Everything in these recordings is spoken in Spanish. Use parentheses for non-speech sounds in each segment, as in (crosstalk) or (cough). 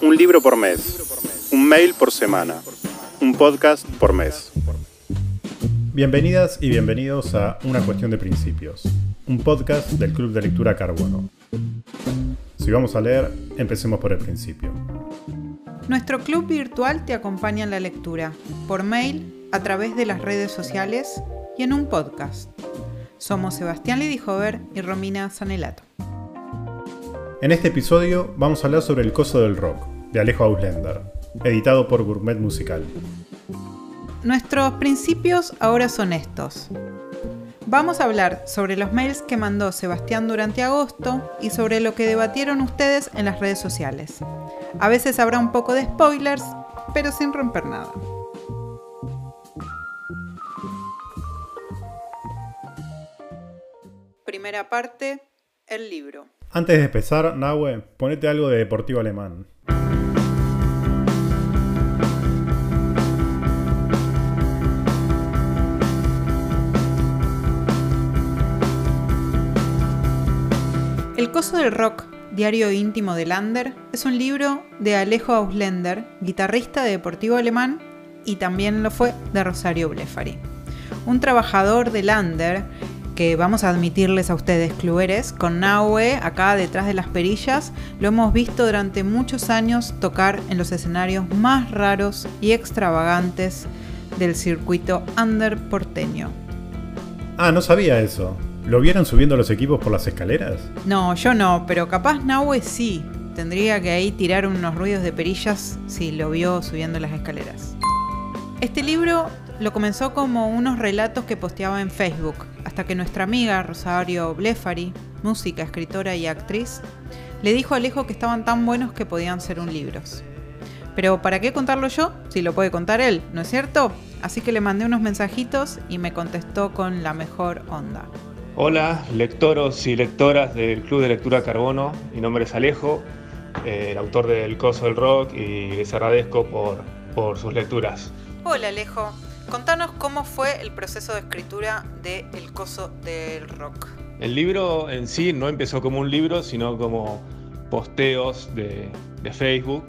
Un libro por mes, un mail por semana, un podcast por mes. Bienvenidas y bienvenidos a Una cuestión de principios, un podcast del Club de Lectura Carbono. Si vamos a leer, empecemos por el principio. Nuestro club virtual te acompaña en la lectura, por mail, a través de las redes sociales y en un podcast. Somos Sebastián Lidijover y Romina Sanelato. En este episodio vamos a hablar sobre El Coso del Rock, de Alejo Auslender, editado por Gourmet Musical. Nuestros principios ahora son estos. Vamos a hablar sobre los mails que mandó Sebastián durante agosto y sobre lo que debatieron ustedes en las redes sociales. A veces habrá un poco de spoilers, pero sin romper nada. Primera parte, el libro. Antes de empezar, Nahue, ponete algo de deportivo alemán. El coso del rock, diario íntimo de Lander, es un libro de Alejo Ausländer, guitarrista de deportivo alemán y también lo fue de Rosario Blefari. Un trabajador de Lander que vamos a admitirles a ustedes, cluberes, con Nahue acá detrás de las perillas, lo hemos visto durante muchos años tocar en los escenarios más raros y extravagantes del circuito under porteño. Ah, no sabía eso. ¿Lo vieron subiendo los equipos por las escaleras? No, yo no, pero capaz Nahue sí. Tendría que ahí tirar unos ruidos de perillas si lo vio subiendo las escaleras. Este libro lo comenzó como unos relatos que posteaba en Facebook, hasta que nuestra amiga Rosario Blefari, música, escritora y actriz, le dijo a Alejo que estaban tan buenos que podían ser un libros. Pero ¿para qué contarlo yo si lo puede contar él, no es cierto? Así que le mandé unos mensajitos y me contestó con la mejor onda. Hola, lectoros y lectoras del Club de Lectura Carbono. Mi nombre es Alejo, eh, el autor del Coso del Rock, y les agradezco por, por sus lecturas. Hola Alejo, Contanos cómo fue el proceso de escritura de El Coso del Rock. El libro en sí no empezó como un libro, sino como posteos de, Facebook.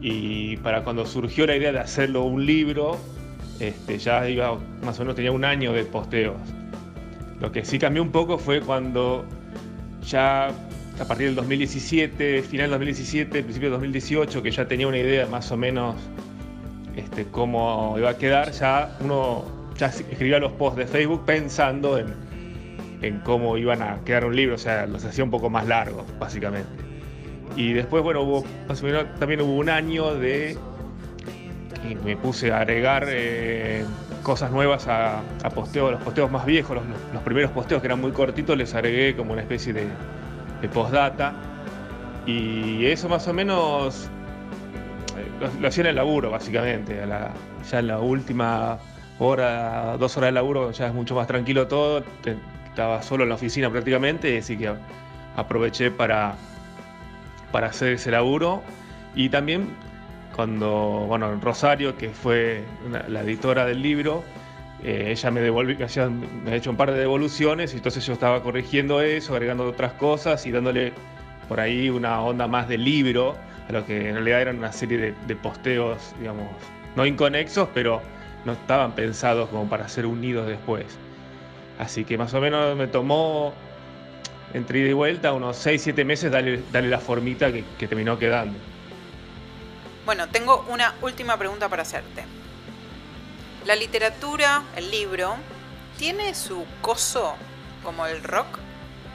Y para cuando surgió la idea de hacerlo un libro, este, ya iba, más o menos tenía un año de posteos. Lo que sí cambió un poco fue cuando ya a partir del 2017, final del 2017, principio del 2018, que ya tenía una idea más o menos este, cómo iba a quedar, ya uno ya escribía los posts de Facebook pensando en, cómo iban a quedar un libro, o sea, los hacía un poco más largos, básicamente. Y después, bueno, también hubo un año de que me puse a agregar eh, cosas nuevas a, posteos, los posteos más viejos, los, primeros posteos que eran muy cortitos, les agregué como una especie de, de postdata. Y eso más o menos lo, hacía en el laburo, básicamente. ya en la última hora, dos horas de laburo, ya es mucho más tranquilo todo. estaba solo en la oficina prácticamente, así que aproveché para, para hacer ese laburo. Y también cuando, bueno, Rosario, que fue la editora del libro, eh, ella me devolvió, me ha hecho un par de devoluciones y entonces yo estaba corrigiendo eso, agregando otras cosas y dándole por ahí una onda más de libro a lo que en realidad eran una serie de, posteos, digamos, no inconexos, pero no estaban pensados como para ser unidos después. Así que más o menos me tomó entre ida y vuelta unos 6-7 meses darle, darle, la formita que, que terminó quedando. Bueno, tengo una última pregunta para hacerte. La literatura, el libro, ¿tiene su coso como el rock?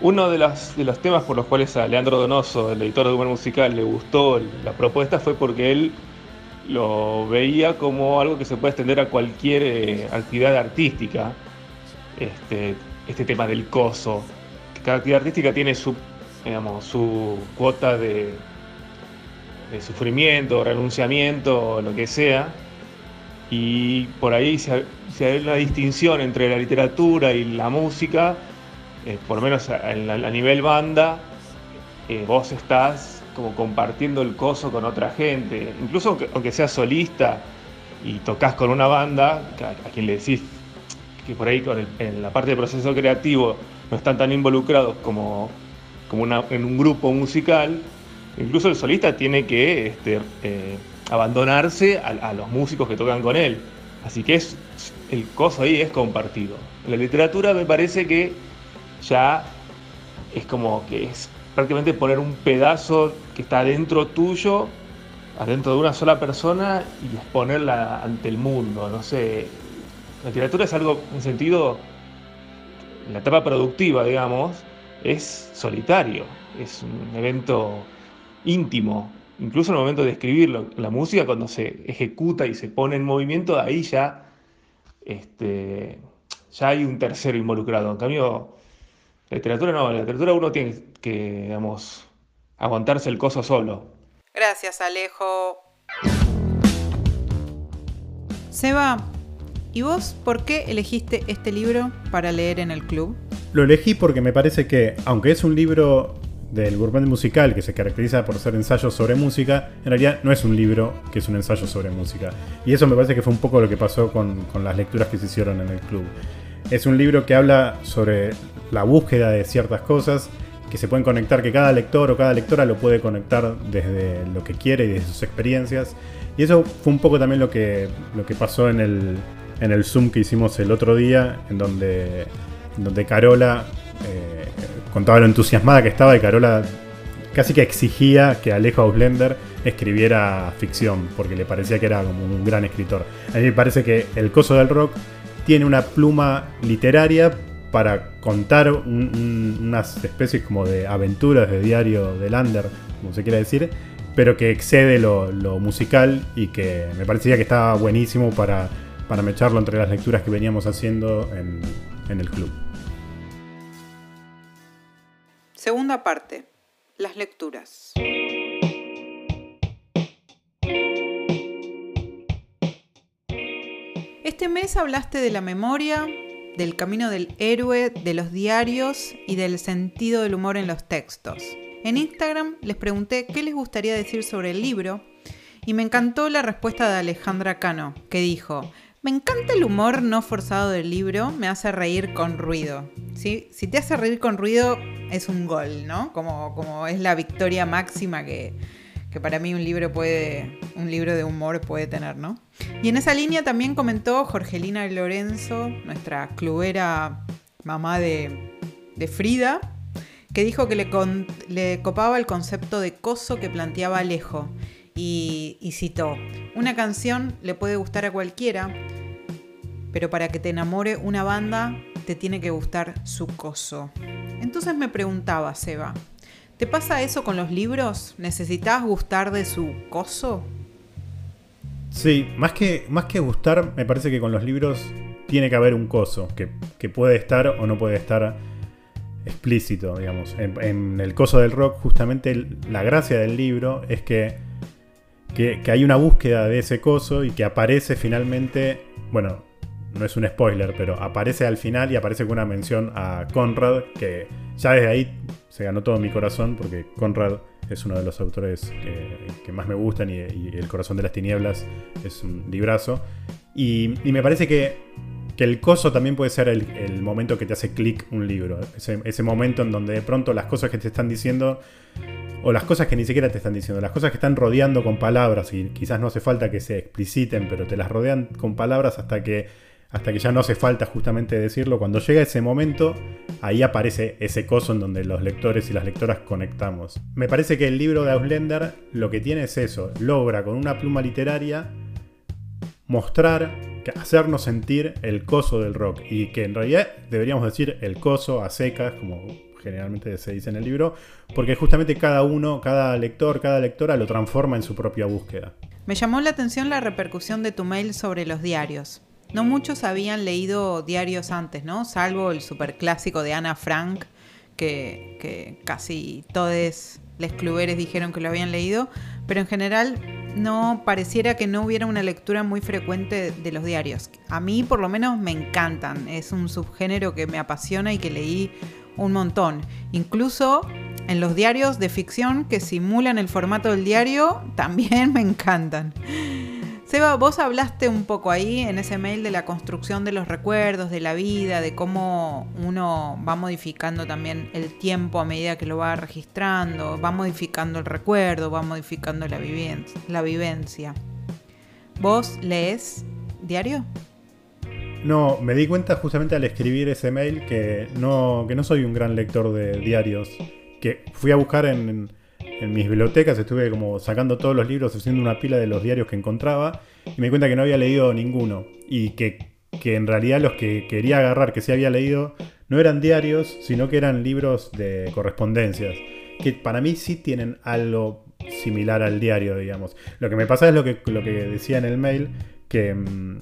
Uno de los, temas por los cuales a Leandro Donoso, el editor de Humor Musical, le gustó la propuesta fue porque él lo veía como algo que se puede extender a cualquier eh, actividad artística, este, este tema del coso. Cada actividad artística tiene su, digamos, su cuota de, sufrimiento, renunciamiento, lo que sea, y por ahí se hay una distinción entre la literatura y la música eh, por lo menos a, nivel banda, eh, vos estás como compartiendo el coso con otra gente, incluso aunque, seas solista y tocas con una banda, a, quien le decís que por ahí en la parte del proceso creativo no están tan involucrados como, como en un grupo musical, Incluso el solista tiene que este, eh, abandonarse a, los músicos que tocan con él. Así que es, el coso ahí es compartido. La literatura me parece que ya es como que es prácticamente poner un pedazo que está dentro tuyo, adentro de una sola persona y exponerla ante el mundo. No sé, la literatura es algo, en sentido, la etapa productiva, digamos, es solitario, es un evento íntimo, incluso en el momento de escribirlo. La música cuando se ejecuta y se pone en movimiento, ahí ya, este, ya hay un tercero involucrado. En cambio, la literatura no, la literatura uno tiene que, digamos, aguantarse el coso solo. Gracias, Alejo. Seba, ¿y vos por qué elegiste este libro para leer en el club? Lo elegí porque me parece que, aunque es un libro del gourmet musical que se caracteriza por ser ensayos sobre música, en realidad no es un libro que es un ensayo sobre música. Y eso me parece que fue un poco lo que pasó con, con las lecturas que se hicieron en el club. Es un libro que habla sobre la búsqueda de ciertas cosas que se pueden conectar, que cada lector o cada lectora lo puede conectar desde lo que quiere y desde sus experiencias. Y eso fue un poco también lo que, lo que pasó en el, en el Zoom que hicimos el otro día, en donde, donde Carola eh, contaba lo entusiasmada que estaba y Carola casi que exigía que Alejo Ausländer escribiera ficción, porque le parecía que era como un gran escritor. A mí me parece que El Coso del Rock tiene una pluma literaria, para contar unas especies como de aventuras de diario de Lander, como se quiera decir, pero que excede lo, musical y que me parecía que estaba buenísimo para, para mecharlo entre las lecturas que veníamos haciendo en, en el club. Segunda parte, las lecturas. Este mes hablaste de la memoria, del camino del héroe, de los diarios y del sentido del humor en los textos. En Instagram les pregunté qué les gustaría decir sobre el libro y me encantó la respuesta de Alejandra Cano, que dijo, me encanta el humor no forzado del libro, me hace reír con ruido. ¿Sí? Si te hace reír con ruido es un gol, ¿no? Como, como es la victoria máxima que, que para mí un libro puede, un libro de humor puede tener, ¿no? Y en esa línea también comentó Jorgelina Lorenzo, nuestra clubera mamá de, Frida, que dijo que le, copaba el concepto de coso que planteaba Alejo. Y, y citó, una canción le puede gustar a cualquiera, pero para que te enamore una banda te tiene que gustar su coso. Entonces me preguntaba, Seba, ¿Te pasa eso con los libros? ¿Necesitas gustar de su coso? Sí, más que, más que gustar, me parece que con los libros tiene que haber un coso, que, puede estar o no puede estar explícito, digamos. En, el coso del rock, justamente la gracia del libro es que, que, que hay una búsqueda de ese coso y que aparece finalmente, bueno, no es un spoiler, pero aparece al final y aparece con una mención a Conrad, que ya desde ahí se ganó todo mi corazón, porque Conrad es uno de los autores que, más me gustan y, El corazón de las tinieblas es un librazo. Y, me parece que, que, el coso también puede ser el, momento que te hace clic un libro. Ese, ese momento en donde de pronto las cosas que te están diciendo o las cosas que ni siquiera te están diciendo, las cosas que están rodeando con palabras y quizás no hace falta que se expliciten, pero te las rodean con palabras hasta que hasta que ya no hace falta justamente decirlo. Cuando llega ese momento, ahí aparece ese coso en donde los lectores y las lectoras conectamos. Me parece que el libro de Auslender lo que tiene es eso, logra con una pluma literaria mostrar, hacernos sentir el coso del rock y que en realidad deberíamos decir el coso a secas, como generalmente se dice en el libro, porque justamente cada uno, cada lector, cada lectora lo transforma en su propia búsqueda. Me llamó la atención la repercusión de tu mail sobre los diarios. No muchos habían leído diarios antes, ¿no? Salvo el superclásico de Ana Frank, que, casi todos los cluberes dijeron que lo habían leído, pero en general no pareciera que no hubiera una lectura muy frecuente de los diarios. A mí por lo menos me encantan, es un subgénero que me apasiona y que leí un montón. Incluso en los diarios de ficción que simulan el formato del diario, también (laughs) me encantan. Seba, vos hablaste un poco ahí en ese mail de la construcción de los recuerdos, de la vida, de cómo uno va modificando también el tiempo a medida que lo va registrando, va modificando el recuerdo, va modificando la vivencia. ¿Vos lees diario? No, me di cuenta justamente al escribir ese mail que no, que no soy un gran lector de diarios. Que fui a buscar en, en mis bibliotecas, estuve como sacando todos los libros, haciendo una pila de los diarios que encontraba, y me di cuenta que no había leído ninguno. Y que, que en realidad los que quería agarrar, que sí había leído, no eran diarios, sino que eran libros de correspondencias. Que para mí sí tienen algo similar al diario, digamos. Lo que me pasa es lo que, lo que decía en el mail, que, mm,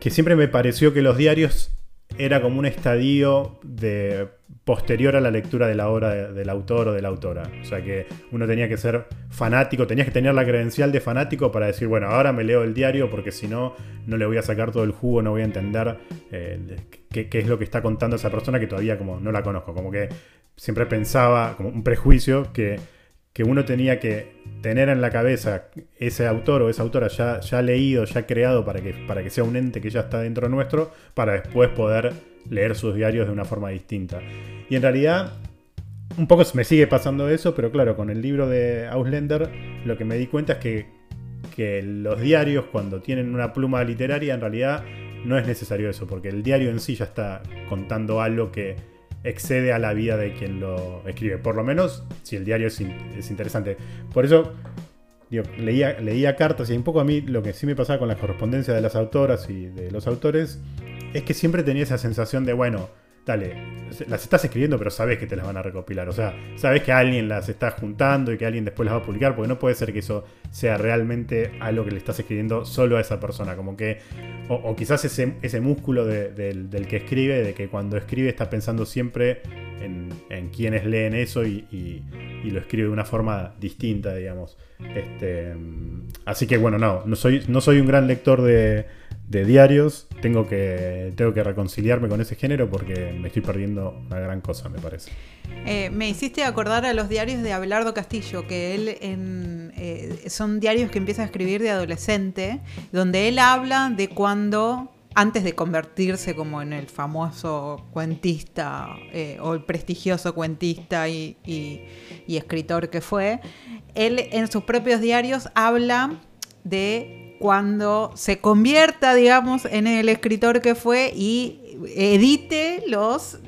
que siempre me pareció que los diarios era como un estadio de posterior a la lectura de la obra del autor o de la autora. O sea que uno tenía que ser fanático, tenías que tener la credencial de fanático para decir, bueno, ahora me leo el diario porque si no, no le voy a sacar todo el jugo, no voy a entender eh, qué, qué, es lo que está contando esa persona que todavía como no la conozco. Como que siempre pensaba, como un prejuicio, que que uno tenía que tener en la cabeza ese autor o esa autora ya, ya leído, ya creado para que, para que sea un ente que ya está dentro nuestro, para después poder leer sus diarios de una forma distinta. Y en realidad, un poco me sigue pasando eso, pero claro, con el libro de Auslender, lo que me di cuenta es que, que los diarios, cuando tienen una pluma literaria, en realidad no es necesario eso, porque el diario en sí ya está contando algo que excede a la vida de quien lo escribe. Por lo menos si el diario es, es interesante. Por eso leía, leía cartas y un poco a mí lo que sí me pasaba con la correspondencia de las autoras y de los autores es que siempre tenía esa sensación de, bueno, dale, las estás escribiendo, pero sabes que te las van a recopilar. O sea, sabes que alguien las está juntando y que alguien después las va a publicar, porque no puede ser que eso sea realmente algo que le estás escribiendo solo a esa persona. Como que, o, quizás ese, ese músculo del, que escribe, de que cuando escribe está pensando siempre en, en quienes leen eso y, lo escribe de una forma distinta, digamos. Este, así que bueno, no, no soy, no soy un gran lector de de diarios, tengo que, tengo que reconciliarme con ese género porque me estoy perdiendo una gran cosa, me parece. Eh, me hiciste acordar a los diarios de Abelardo Castillo, que él eh, son diarios que empieza a escribir de adolescente, donde él habla de cuando antes de convertirse como en el famoso cuentista eh, o el prestigioso cuentista y, escritor que fue, él en sus propios diarios habla de cuando se convierta, digamos, en el escritor que fue y edite los,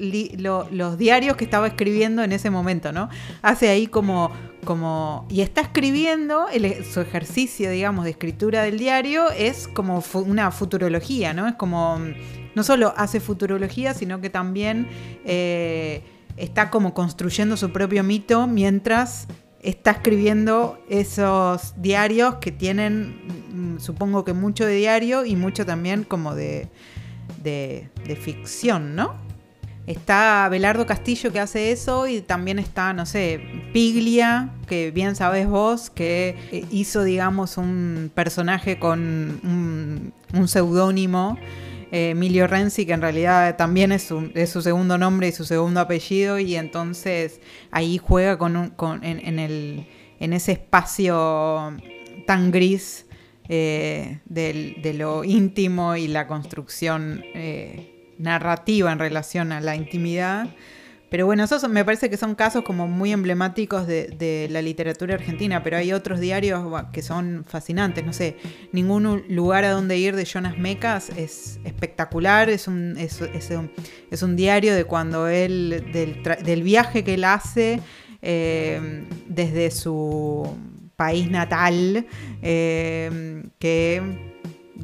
diarios que estaba escribiendo en ese momento, ¿no? Hace ahí como, como y está escribiendo, su ejercicio, digamos, de escritura del diario es como una futurología, ¿no? Es como, no solo hace futurología, sino que también eh, está como construyendo su propio mito mientras está escribiendo esos diarios que tienen, mm, supongo que mucho de diario y mucho también como de, de, ficción, ¿no? Está Belardo Castillo que hace eso y también está, no sé, Piglia, que bien sabes vos, que eh, hizo, digamos, un personaje con un, un seudónimo Emilio Renzi, que en realidad también es su, segundo nombre y su segundo apellido, y entonces ahí juega con, en, el, en ese espacio tan gris eh, de lo íntimo y la construcción eh, narrativa en relación a la intimidad pero bueno, esos me parece que son casos como muy emblemáticos de, la literatura argentina, pero hay otros diarios que son fascinantes. No sé, ningún lugar a donde ir de Jonas Mecas es espectacular, es un, es, un, diario de cuando él, del, viaje que él hace eh, desde su país natal, eh, que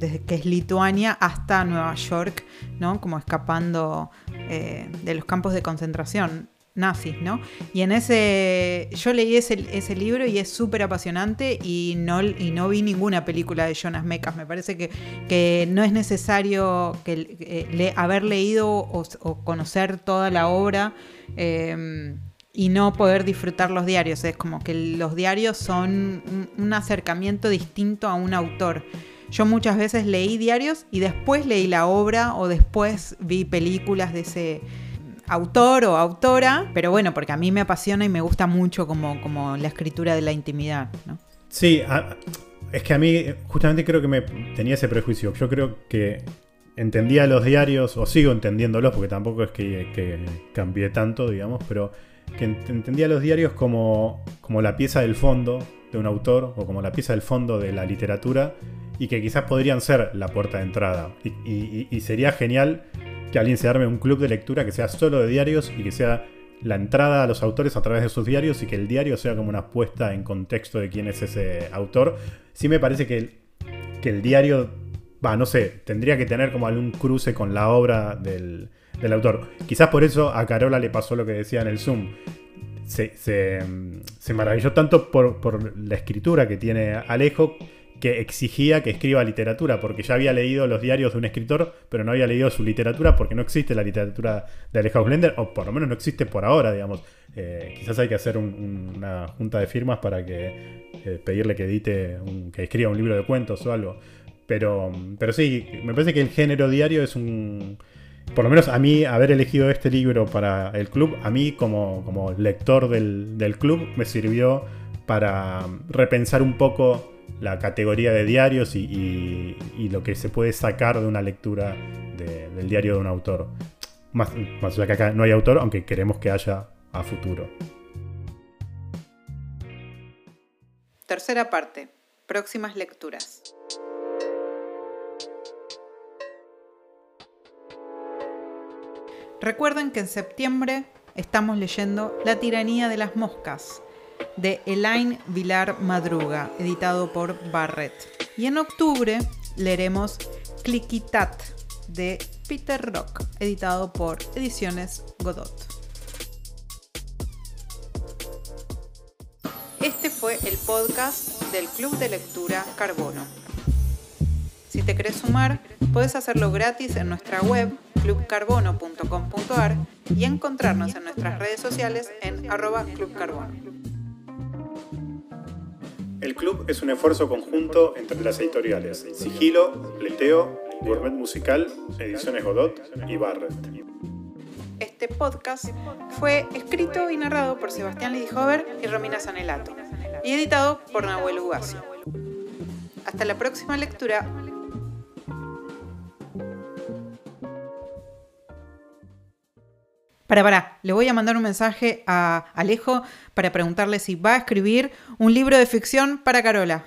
desde que es Lituania hasta Nueva York, ¿no? Como escapando eh, de los campos de concentración nazis, ¿no? Y en ese, yo leí ese, libro y es súper apasionante y no, y no vi ninguna película de Jonas Mekas. Me parece que, que no es necesario que, eh, haber leído o, conocer toda la obra eh, y no poder disfrutar los diarios. Es como que los diarios son un acercamiento distinto a un autor. Yo muchas veces leí diarios y después leí la obra o después vi películas de ese autor o autora, pero bueno, porque a mí me apasiona y me gusta mucho como, como la escritura de la intimidad. ¿no? Sí, es que a mí, justamente creo que me tenía ese prejuicio. Yo creo que entendía los diarios, o sigo entendiéndolos, porque tampoco es que, que cambié tanto, digamos, pero que entendía los diarios como, como la pieza del fondo de un autor, o como la pieza del fondo de la literatura, y que quizás podrían ser la puerta de entrada. Y, sería genial que alguien se arme un club de lectura que sea solo de diarios y que sea la entrada a los autores a través de sus diarios y que el diario sea como una puesta en contexto de quién es ese autor. Sí me parece que el, que el diario, va, no sé, tendría que tener como algún cruce con la obra del, autor. Quizás por eso a Carola le pasó lo que decía en el Zoom. Se, se, maravilló tanto por, por la escritura que tiene Alejo que exigía que escriba literatura, porque ya había leído los diarios de un escritor, pero no había leído su literatura porque no existe la literatura de Alejo Blender, o por lo menos no existe por ahora, digamos. Eh, quizás hay que hacer una junta de firmas para que eh, pedirle que edite, que escriba un libro de cuentos o algo. Pero, pero sí, me parece que el género diario es un... Por lo menos a mí, haber elegido este libro para el club, a mí como, como lector del, del club, me sirvió para repensar un poco la categoría de diarios y, lo que se puede sacar de una lectura del diario de un autor. Más, más allá que acá no hay autor, aunque queremos que haya a futuro. Tercera parte. Próximas lecturas. Recuerden que en septiembre estamos leyendo La tiranía de las moscas de Elaine Vilar Madruga, editado por Barrett. Y en octubre leeremos Cliquitat de Peter Rock, editado por Ediciones Godot. Este fue el podcast del Club de Lectura Carbono. Si te querés sumar, puedes hacerlo gratis en nuestra web clubcarbono.com.ar y encontrarnos en nuestras redes sociales en arroba clubcarbono. El club es un esfuerzo conjunto entre las editoriales Sigilo, Leteo, Gourmet Musical, Ediciones Godot y Barrett. Este podcast fue escrito y narrado por Sebastián Lidihover y Romina Sanelato y editado por Nahuel Ugacio. Hasta la próxima lectura. Para, para, le voy a mandar un mensaje a Alejo para preguntarle si va a escribir un libro de ficción para Carola.